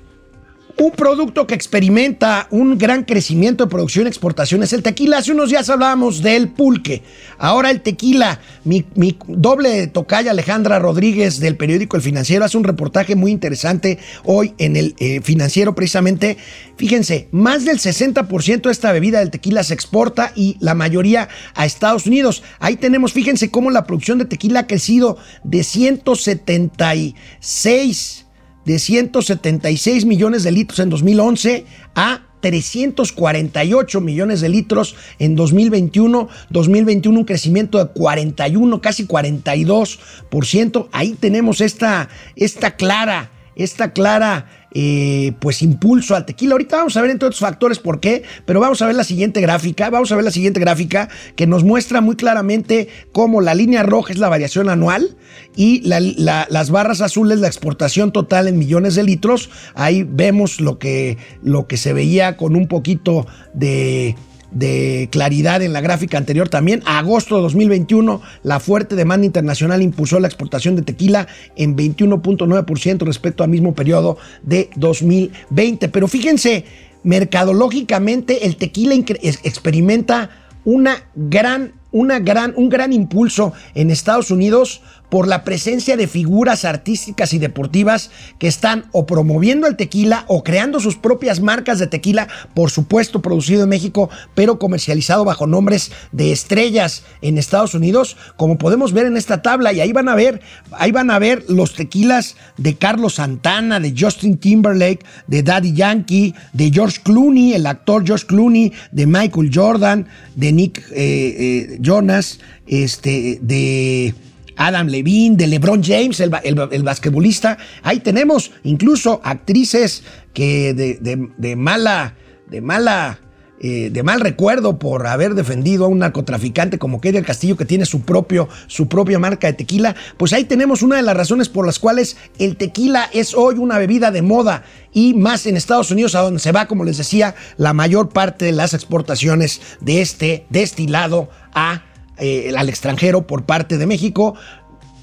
Un producto que experimenta un gran crecimiento de producción y exportación es el tequila. Hace unos días hablábamos del pulque. Ahora el tequila. Mi, doble tocaya Alejandra Rodríguez del periódico El Financiero hace un reportaje muy interesante hoy en el eh, Financiero precisamente. Fíjense, más del 60% de esta bebida del tequila se exporta y la mayoría a Estados Unidos. Ahí tenemos, fíjense cómo la producción de tequila ha crecido de 176 de 176 millones de litros en 2011 a 348 millones de litros en 2021. 2021 un crecimiento de 41, casi 42%. Ahí tenemos esta, esta clara, esta clara eh, pues impulso al tequila. Ahorita vamos a ver entre otros factores por qué, pero vamos a ver la siguiente gráfica. Vamos a ver la siguiente gráfica que nos muestra muy claramente cómo la línea roja es la variación anual y las barras azules la exportación total en millones de litros. Ahí vemos lo que, lo que se veía con un poquito de de claridad en la gráfica anterior también. agosto de 2021, la fuerte demanda internacional impulsó la exportación de tequila en 21.9% respecto al mismo periodo de 2020. Pero fíjense, mercadológicamente el tequila experimenta una gran, una gran, un gran impulso en Estados Unidos por la presencia de figuras artísticas y deportivas que están o promoviendo el tequila o creando sus propias marcas de tequila, por supuesto producido en México, pero comercializado bajo nombres de estrellas en Estados Unidos, como podemos ver en esta tabla. Y ahí van a ver, ahí van a ver los tequilas de Carlos Santana, de Justin Timberlake, de Daddy Yankee, de George Clooney, el actor George Clooney, de Michael Jordan, de Nick eh, eh, Jonas, este, de Adam Levine, de LeBron James, el, basquetbolista. Ahí tenemos incluso actrices que de, mala, de mala, eh, de mal recuerdo por haber defendido a un narcotraficante como Kelly del Castillo que tiene su propio, su propia marca de tequila. Pues ahí tenemos una de las razones por las cuales el tequila es hoy una bebida de moda y más en Estados Unidos a donde se va, como les decía, la mayor parte de las exportaciones de este destilado a eh, al extranjero por parte de México.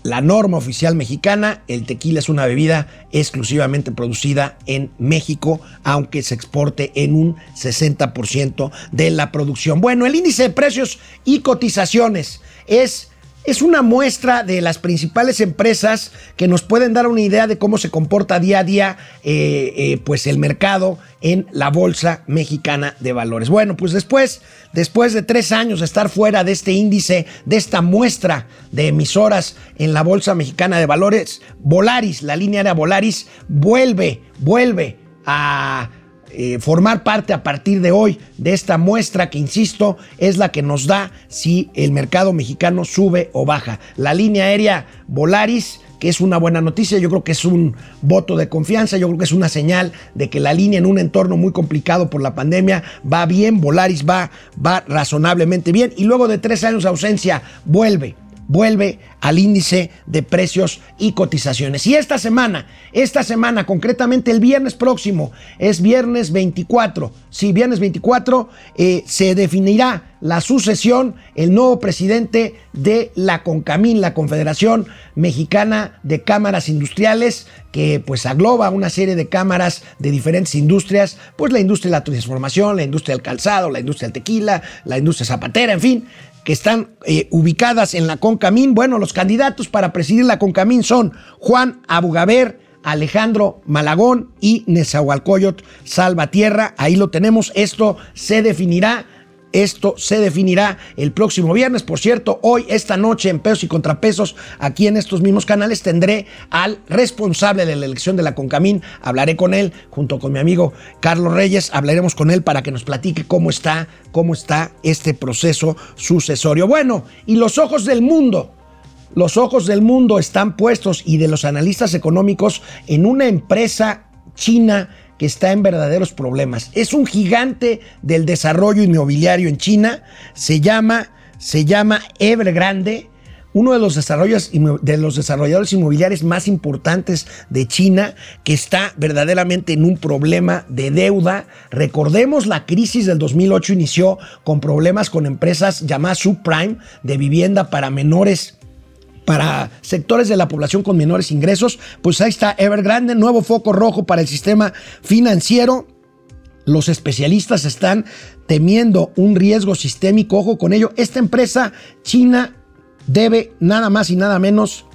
La norma oficial mexicana, el tequila es una bebida exclusivamente producida en México, aunque se exporte en un 60% de la producción. Bueno, el índice de precios y cotizaciones es es una muestra de las principales empresas que nos pueden dar una idea de cómo se comporta día a día eh, eh, pues el mercado en la Bolsa Mexicana de Valores. Bueno, pues después, después de tres años de estar fuera de este índice, de esta muestra de emisoras en la Bolsa Mexicana de Valores, Volaris, la línea de Volaris, vuelve, vuelve a eh, formar parte a partir de hoy de esta muestra que, insisto, es la que nos da si el mercado mexicano sube o baja. La línea aérea Volaris que es una buena noticia, yo creo que es un voto de confianza, yo creo que es una señal de que la línea en un entorno muy complicado por la pandemia va bien, Volaris va, va razonablemente bien y luego de tres años de ausencia vuelve vuelve al índice de precios y cotizaciones. Y esta semana, esta semana, concretamente el viernes próximo, es viernes 24. Sí, viernes 24 eh, se definirá la sucesión, el nuevo presidente de la CONCAMIN, la Confederación Mexicana de Cámaras Industriales, que pues agloba una serie de cámaras de diferentes industrias, pues la industria de la transformación, la industria del calzado, la industria del tequila, la industria zapatera, en fin, que están eh, ubicadas en la CONCAMIN. Bueno, los candidatos para presidir la CONCAMIN son Juan Abugaber, Alejandro Malagón y Nezahualcóyotl Salvatierra. Ahí lo tenemos. Esto se definirá esto se definirá el próximo viernes. Por cierto, hoy, esta noche, en pesos y contrapesos, aquí en estos mismos canales, tendré al responsable de la elección de la Concamín. Hablaré con él junto con mi amigo Carlos Reyes. Hablaremos con él para que nos platique cómo está, cómo está este proceso sucesorio. Bueno, y los ojos del mundo. Los ojos del mundo están puestos y de los analistas económicos en una empresa china que está en verdaderos problemas. Es un gigante del desarrollo inmobiliario en China, se llama, se llama Evergrande, uno de los, de los desarrolladores inmobiliarios más importantes de China, que está verdaderamente en un problema de deuda. Recordemos, la crisis del 2008 inició con problemas con empresas llamadas subprime de vivienda para menores para sectores de la población con menores ingresos. Pues ahí está Evergrande, nuevo foco rojo para el sistema financiero. Los especialistas están temiendo un riesgo sistémico. Ojo con ello. Esta empresa china debe nada más y nada menos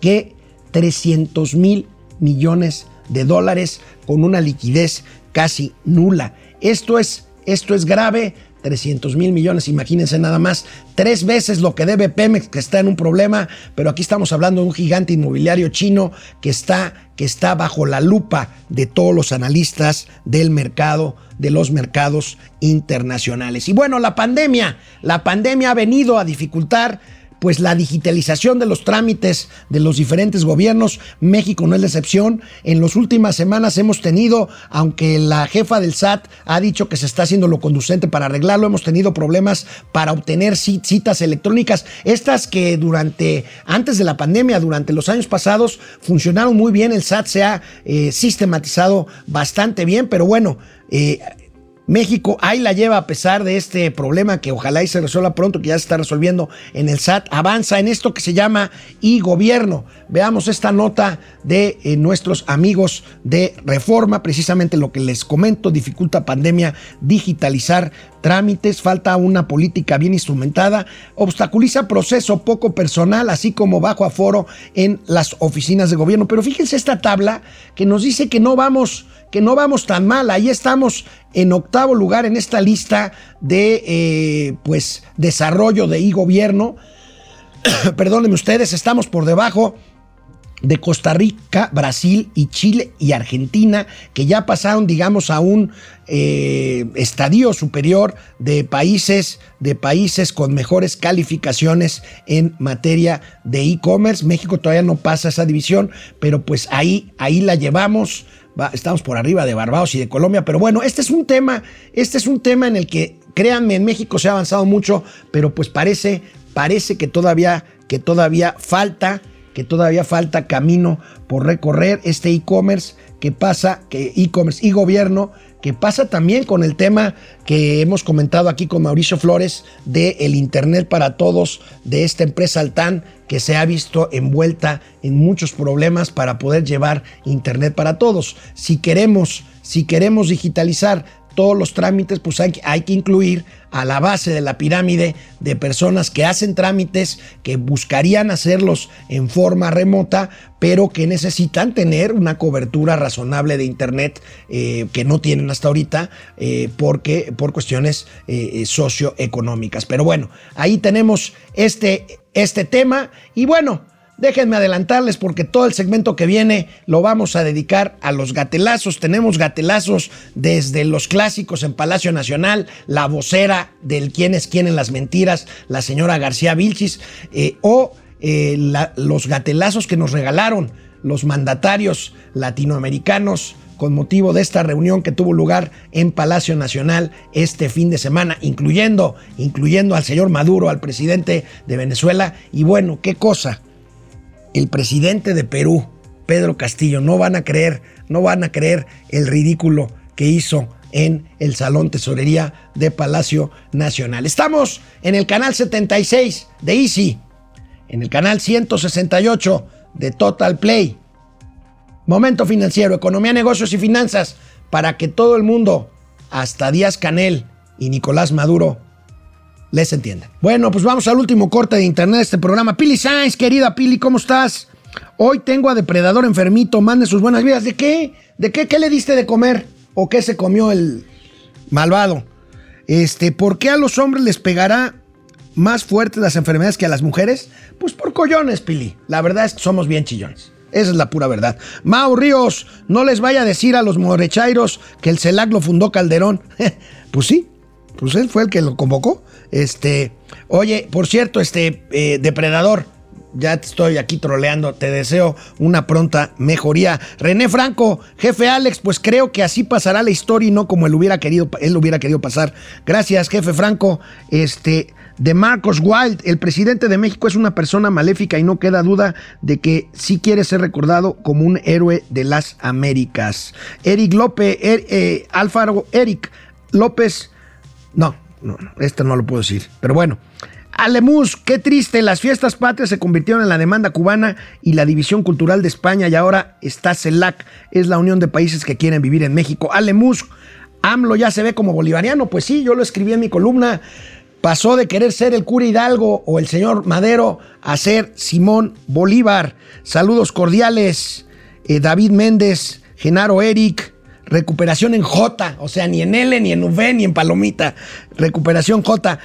que 300 mil millones de dólares con una liquidez casi nula. Esto es, esto es grave. 300 mil millones, imagínense nada más, tres veces lo que debe Pemex, que está en un problema, pero aquí estamos hablando de un gigante inmobiliario chino que está, que está bajo la lupa de todos los analistas del mercado, de los mercados internacionales. Y bueno, la pandemia, la pandemia ha venido a dificultar pues la digitalización de los trámites de los diferentes gobiernos. México no es la excepción. En las últimas semanas hemos tenido, aunque la jefa del SAT ha dicho que se está haciendo lo conducente para arreglarlo, hemos tenido problemas para obtener citas electrónicas. Estas que durante, antes de la pandemia, durante los años pasados, funcionaron muy bien. El SAT se ha eh, sistematizado bastante bien, pero bueno, eh, México ahí la lleva a pesar de este problema que ojalá y se resuelva pronto, que ya se está resolviendo en el SAT. Avanza en esto que se llama e-gobierno. Veamos esta nota de eh, nuestros amigos de Reforma, precisamente lo que les comento, dificulta pandemia digitalizar trámites, falta una política bien instrumentada, obstaculiza proceso poco personal, así como bajo aforo en las oficinas de gobierno. Pero fíjense esta tabla que nos dice que no vamos que no vamos tan mal. Ahí estamos en octavo lugar en esta lista de eh, pues desarrollo de e-gobierno. Perdónenme ustedes, estamos por debajo de Costa Rica, Brasil y Chile y Argentina, que ya pasaron, digamos, a un eh, estadio superior de países, de países con mejores calificaciones en materia de e-commerce. México todavía no pasa esa división, pero pues ahí, ahí la llevamos estamos por arriba de Barbados y de Colombia, pero bueno, este es un tema, este es un tema en el que, créanme, en México se ha avanzado mucho, pero pues parece, parece que todavía, que todavía falta, que todavía falta camino por recorrer este e-commerce que pasa, que e-commerce y gobierno que pasa también con el tema que hemos comentado aquí con Mauricio Flores de el Internet para Todos de esta empresa Altan que se ha visto envuelta en muchos problemas para poder llevar Internet para todos. Si queremos, si queremos digitalizar todos los trámites, pues hay, hay, que incluir a la base de la pirámide de personas que hacen trámites, que buscarían hacerlos en forma remota, pero que necesitan tener una cobertura razonable de Internet eh, que no tienen hasta ahorita eh, porque, por cuestiones eh, socioeconómicas. Pero bueno, ahí tenemos este, este tema y bueno, Déjenme adelantarles porque todo el segmento que viene lo vamos a dedicar a los gatelazos. Tenemos gatelazos desde los clásicos en Palacio Nacional, la vocera del quién es quién en las mentiras, la señora García Vilchis, eh, o eh, los gatelazos que nos regalaron los mandatarios latinoamericanos con motivo de esta reunión que tuvo lugar en Palacio Nacional este fin de semana, incluyendo, incluyendo al señor Maduro, al presidente de Venezuela. Y bueno, qué cosa, el presidente de Perú, Pedro Castillo, no van a creer, no van a creer el ridículo que hizo en el Salón Tesorería de Palacio Nacional. Estamos en el canal 76 de Easy, en el canal 168 de Total Play. Momento financiero, economía, negocios y finanzas para que todo el mundo, hasta Díaz Canel y Nicolás Maduro, les entiende. Bueno, pues vamos al último corte de internet de este programa. Pili Sainz, querida Pili, ¿cómo estás? Hoy tengo a Depredador enfermito, mande sus buenas vidas. ¿De qué? ¿De qué? ¿Qué le diste de comer? ¿O qué se comió el malvado? Este, ¿por qué a los hombres les pegará más fuerte las enfermedades que a las mujeres? Pues por collones, Pili. La verdad es que somos bien chillones. Esa es la pura verdad. Mau Ríos, no les vaya a decir a los morechairos que el CELAC lo fundó Calderón. pues sí, pues él fue el que lo convocó. Este, oye, por cierto, este eh, depredador, ya te estoy aquí troleando, te deseo una pronta mejoría. René Franco, jefe Alex, pues creo que así pasará la historia y no como él hubiera querido, él hubiera querido pasar. Gracias, jefe Franco. Este, de Marcos Wild, el presidente de México es una persona maléfica y no queda duda de que sí quiere ser recordado como un héroe de las Américas. Eric López, er, eh, Alfaro, Eric López, no, no, esto no lo puedo decir. Pero bueno, Alemus, qué triste, las fiestas patrias se convirtieron en la demanda cubana y la división cultural de España y ahora está CELAC, es la unión de países que quieren vivir en México. Alemus, AMLO ya se ve como bolivariano, pues sí, yo lo escribí en mi columna, pasó de querer ser el cura Hidalgo o el señor Madero a ser Simón Bolívar. Saludos cordiales, eh, David Méndez, Genaro Eric, recuperación en J, o sea, ni en L, ni en V, ni en Palomita, recuperación J.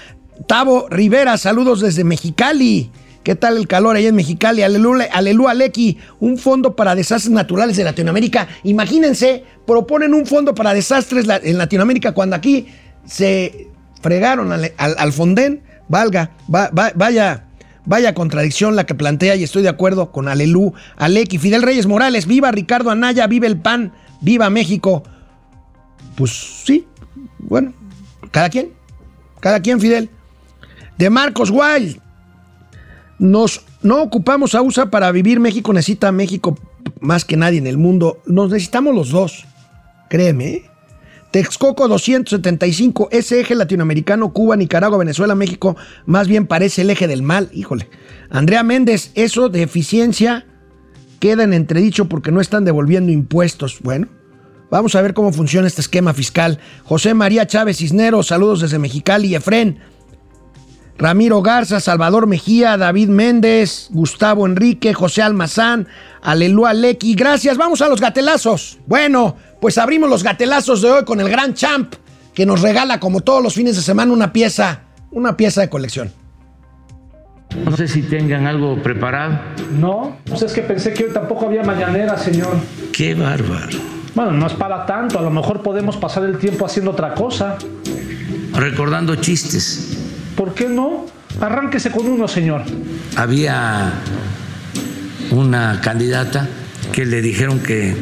Tavo Rivera, saludos desde Mexicali. ¿Qué tal el calor ahí en Mexicali? Aleluya, aleluya, Aleki, un fondo para desastres naturales de Latinoamérica. Imagínense, proponen un fondo para desastres en Latinoamérica cuando aquí se fregaron al, al, Fonden. Valga, vaya, vaya contradicción la que plantea y estoy de acuerdo con Alelu, Aleki, Fidel Reyes Morales, viva Ricardo Anaya, viva el PAN, viva México. Pues sí, bueno, cada quien, cada quien, Fidel de Marcos Wild. Nos, no ocupamos a USA para vivir. México necesita México más que nadie en el mundo. Nos necesitamos los dos. Créeme. ¿eh? Texcoco 275, ese eje latinoamericano, Cuba, Nicaragua, Venezuela, México, más bien parece el eje del mal. Híjole. Andrea Méndez, eso de eficiencia queda en entredicho porque no están devolviendo impuestos. Bueno, vamos a ver cómo funciona este esquema fiscal. José María Chávez Cisneros, saludos desde Mexicali. Efren, Ramiro Garza, Salvador Mejía, David Méndez, Gustavo Enrique, José Almazán, Alelúa Lequi. Gracias, vamos a los gatelazos. Bueno, pues abrimos los gatelazos de hoy con el gran champ que nos regala como todos los fines de semana una pieza, una pieza de colección. No sé si tengan algo preparado. No, pues es que pensé que hoy tampoco había mañanera, señor. Qué bárbaro. Bueno, no es para tanto, a lo mejor podemos pasar el tiempo haciendo otra cosa. Recordando chistes. ¿Por qué no? Arránquese con uno, señor. Había una candidata que le dijeron que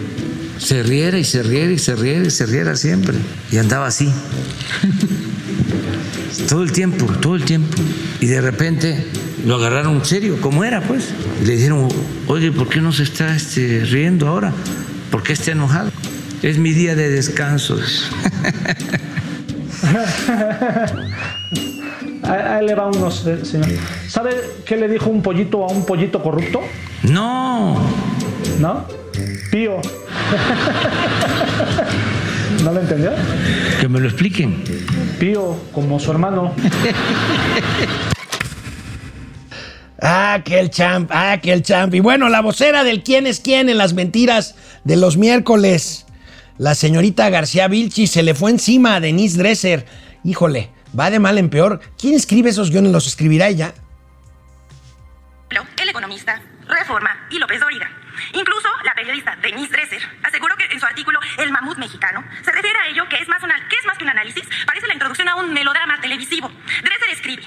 se riera y se riera y se riera y se riera siempre. Y andaba así. todo el tiempo, todo el tiempo. Y de repente lo agarraron serio, como era, pues. Y le dijeron, oye, ¿por qué no se está este, riendo ahora? ¿Por qué está enojado? Es mi día de descanso. Ahí le va unos, eh, señor. ¿Sabe qué le dijo un pollito a un pollito corrupto? No. ¿No? Pío. ¿No lo entendió? Que me lo expliquen. Pío, como su hermano. Ah, que el champ, ah, que el champ. Y bueno, la vocera del quién es quién en las mentiras de los miércoles. La señorita García Vilchi se le fue encima a Denise Dresser. Híjole, va de mal en peor. ¿Quién escribe esos guiones? ¿Los escribirá ella? El economista, Reforma y López Dóriga. Incluso la periodista Denise Dresser aseguró que en su artículo El mamut mexicano se refiere a ello que es más, que un análisis, parece la introducción a un melodrama televisivo. Dresser escribe,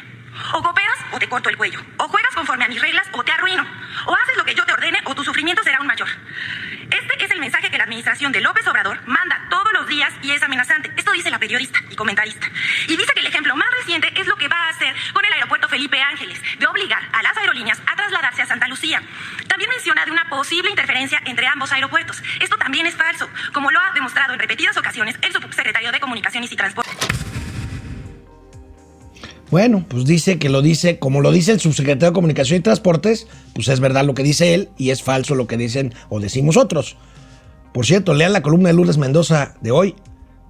o cooperas o te corto el cuello, o juegas conforme a mis reglas o te arruino, o haces lo que yo te ordene o tu sufrimiento será aún mayor. Este es el mensaje que la administración de López Obrador manda todos los días y es amenazante. Esto dice la periodista y comentarista. Y dice que el ejemplo más reciente es lo que va a hacer con el aeropuerto Felipe Ángeles, de obligar a las aerolíneas a trasladarse a Santa Lucía. También menciona de una posible interferencia entre ambos aeropuertos. Esto también es falso, como lo ha demostrado en repetidas ocasiones el subsecretario de Comunicaciones y Transporte. Bueno, pues dice que lo dice, como lo dice el subsecretario de Comunicación y Transportes, pues es verdad lo que dice él y es falso lo que dicen o decimos otros. Por cierto, lean la columna de Lourdes Mendoza de hoy.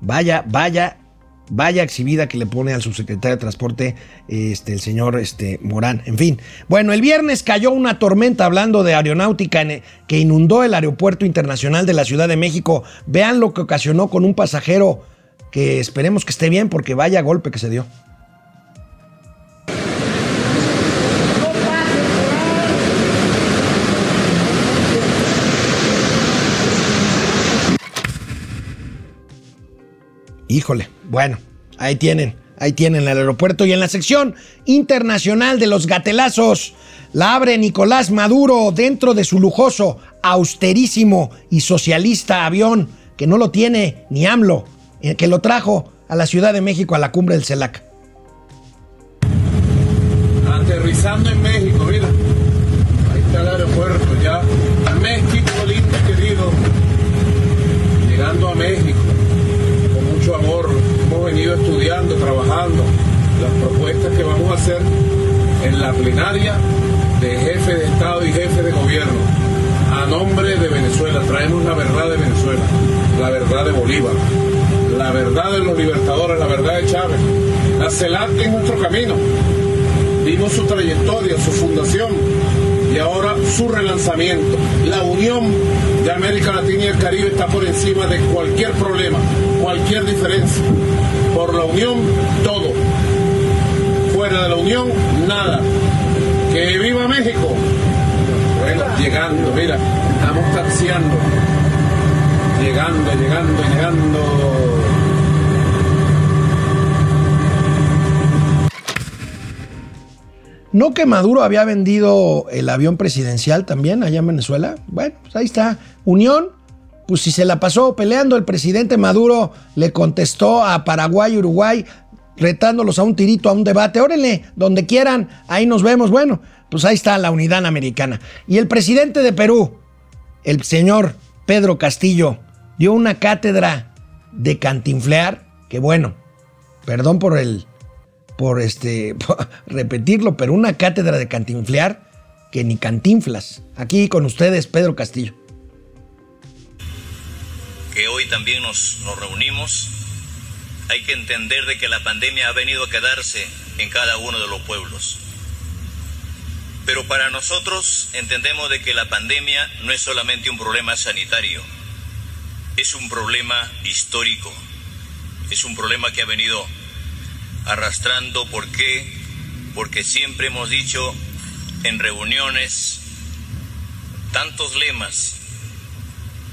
Vaya, vaya, vaya exhibida que le pone al subsecretario de Transporte este, el señor este, Morán. En fin. Bueno, el viernes cayó una tormenta hablando de aeronáutica que inundó el aeropuerto internacional de la Ciudad de México. Vean lo que ocasionó con un pasajero que esperemos que esté bien porque vaya golpe que se dio. Híjole, bueno, ahí tienen, ahí tienen el aeropuerto y en la sección internacional de los gatelazos la abre Nicolás Maduro dentro de su lujoso, austerísimo y socialista avión que no lo tiene ni AMLO, eh, que lo trajo a la Ciudad de México a la cumbre del CELAC. Aterrizando en México, mira. Ahí está el aeropuerto ya. México lindo querido. Llegando a México amor. Hemos venido estudiando, trabajando las propuestas que vamos a hacer plenaria de jefe de Estado y jefe de gobierno. A nombre de Venezuela traemos la verdad de Venezuela, la verdad de Bolívar, la verdad de los libertadores, la verdad de Chávez. La CELAC es nuestro camino. Vimos su trayectoria, su fundación y ahora su relanzamiento. La unión de América Latina y el Caribe está por encima de cualquier problema, cualquier diferencia. Por la unión, todo. De la unión, nada. ¡Que viva México! Bueno, llegando, mira, estamos taxiando. Llegando, llegando, llegando. ¿No que Maduro había vendido el avión presidencial también allá en Venezuela? Bueno, pues ahí está. Unión, pues si se la pasó peleando el presidente Maduro, le contestó a Paraguay y Uruguay, retándolos a un tirito, a un debate. Órenle, donde quieran, ahí nos vemos. Bueno, pues ahí está la unidad americana. Y el presidente de Perú, el señor Pedro Castillo, dio una cátedra de cantinflear, que bueno, perdón por el por este por repetirlo, pero una cátedra de cantinflear que ni cantinflas. Aquí con ustedes, Pedro Castillo. Que hoy también nos, nos reunimos, hay que entender de que la pandemia ha venido a quedarse en cada uno de los pueblos. Pero para nosotros entendemos de que la pandemia no es solamente un problema sanitario, es un problema histórico, es un problema que ha venido arrastrando. ¿Por qué? Porque siempre hemos dicho en reuniones tantos lemas,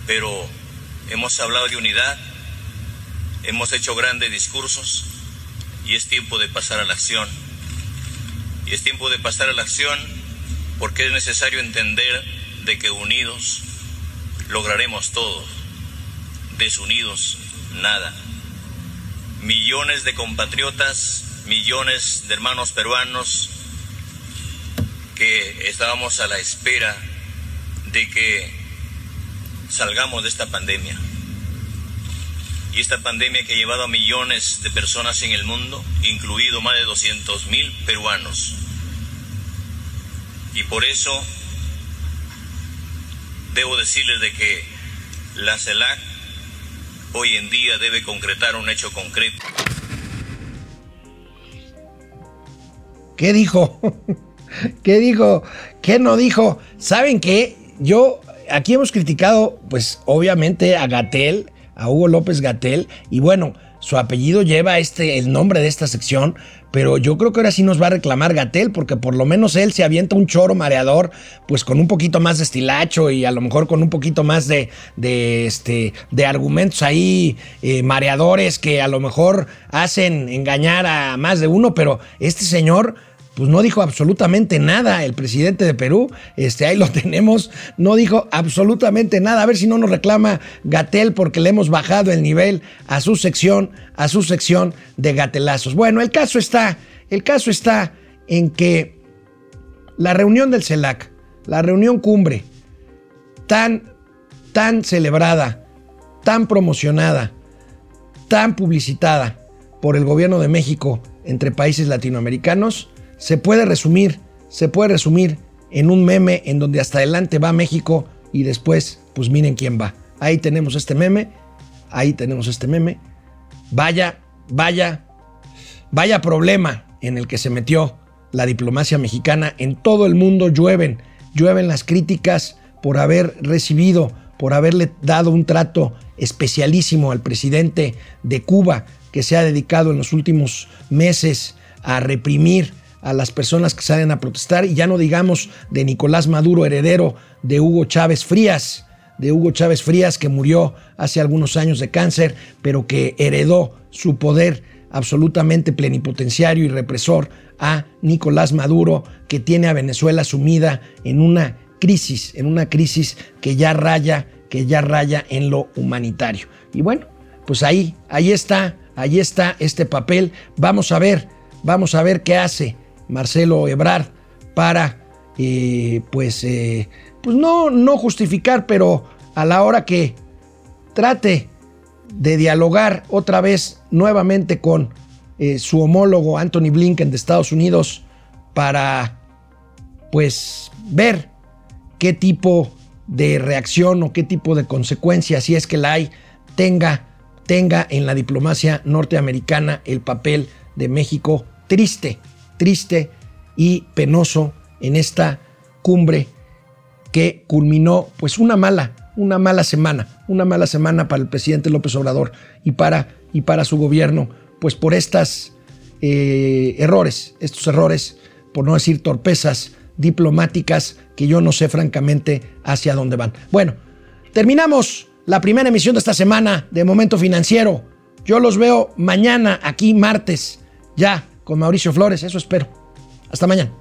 pero hemos hablado de unidad, hemos hecho grandes discursos y es tiempo de pasar a la acción. Y es tiempo de pasar a la acción porque es necesario entender de que unidos lograremos todo, desunidos nada millones de compatriotas, millones de hermanos peruanos que estábamos a la espera de que salgamos de esta pandemia. Y esta pandemia que ha llevado a millones de personas en el mundo, incluido más de 200 mil peruanos. Y por eso debo decirles de que la CELAC hoy en día debe concretar un hecho concreto. ¿Qué dijo? ¿Qué dijo? ¿Qué no dijo? ¿Saben qué? Yo, aquí hemos criticado, pues obviamente a Gatel, a Hugo López Gatel, y bueno, su apellido lleva este, el nombre de esta sección, pero yo creo que ahora sí nos va a reclamar Gatel, porque por lo menos él se avienta un choro mareador, pues con un poquito más de estilacho y a lo mejor con un poquito más de, de, este, de argumentos ahí eh, mareadores que a lo mejor hacen engañar a más de uno, pero este señor pues no dijo absolutamente nada el presidente de Perú, este, ahí lo tenemos, no dijo absolutamente nada, a ver si no nos reclama Gatel porque le hemos bajado el nivel a su sección, a su sección de gatelazos. Bueno, el caso está, el caso está en que la reunión del CELAC, la reunión cumbre, tan, tan celebrada, tan promocionada, tan publicitada por el gobierno de México entre países latinoamericanos, se puede resumir, se puede resumir en un meme en donde hasta adelante va México y después, pues miren quién va. Ahí tenemos este meme, ahí tenemos este meme. Vaya, vaya, vaya problema en el que se metió la diplomacia mexicana. En todo el mundo llueven, llueven las críticas por haber recibido, por haberle dado un trato especialísimo al presidente de Cuba, que se ha dedicado en los últimos meses a reprimir a las personas que salen a protestar y ya no digamos de Nicolás Maduro, heredero de Hugo Chávez Frías, de Hugo Chávez Frías que murió hace algunos años de cáncer, pero que heredó su poder absolutamente plenipotenciario y represor a Nicolás Maduro, que tiene a Venezuela sumida en una crisis, en una crisis que ya raya, que ya raya en lo humanitario. Y bueno, pues ahí, ahí está, ahí está este papel. Vamos a ver, vamos a ver qué hace Marcelo Ebrard para, eh, pues, eh, pues no, no justificar, pero a la hora que trate de dialogar otra vez nuevamente con eh, su homólogo Anthony Blinken de Estados Unidos para pues ver qué tipo de reacción o qué tipo de consecuencia, si es que la hay, tenga, tenga en la diplomacia norteamericana el papel de México triste, triste y penoso en esta cumbre que culminó pues una mala, una mala semana, una mala semana para el presidente López Obrador y para, y para su gobierno, pues por estas eh, errores, estos errores, por no decir torpezas diplomáticas que yo no sé francamente hacia dónde van. Bueno, terminamos la primera emisión de esta semana de Momento Financiero. Yo los veo mañana aquí martes, ya con Mauricio Flores. Eso espero. Hasta mañana.